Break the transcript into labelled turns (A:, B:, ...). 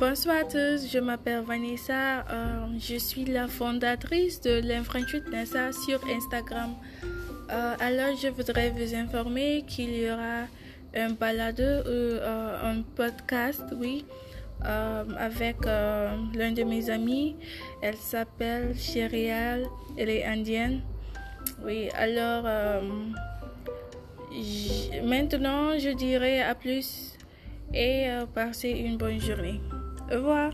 A: bonsoir à tous, je m'appelle Vanessa, euh, je suis la fondatrice de l'Infranchute Nessa sur Instagram. Euh, alors je voudrais vous informer qu'il y aura un balade ou euh, un podcast, oui, avec l'un de mes amis. Elle s'appelle Chérial, elle est indienne. Oui, alors maintenant je dirais à plus et passez une bonne journée. Au revoir.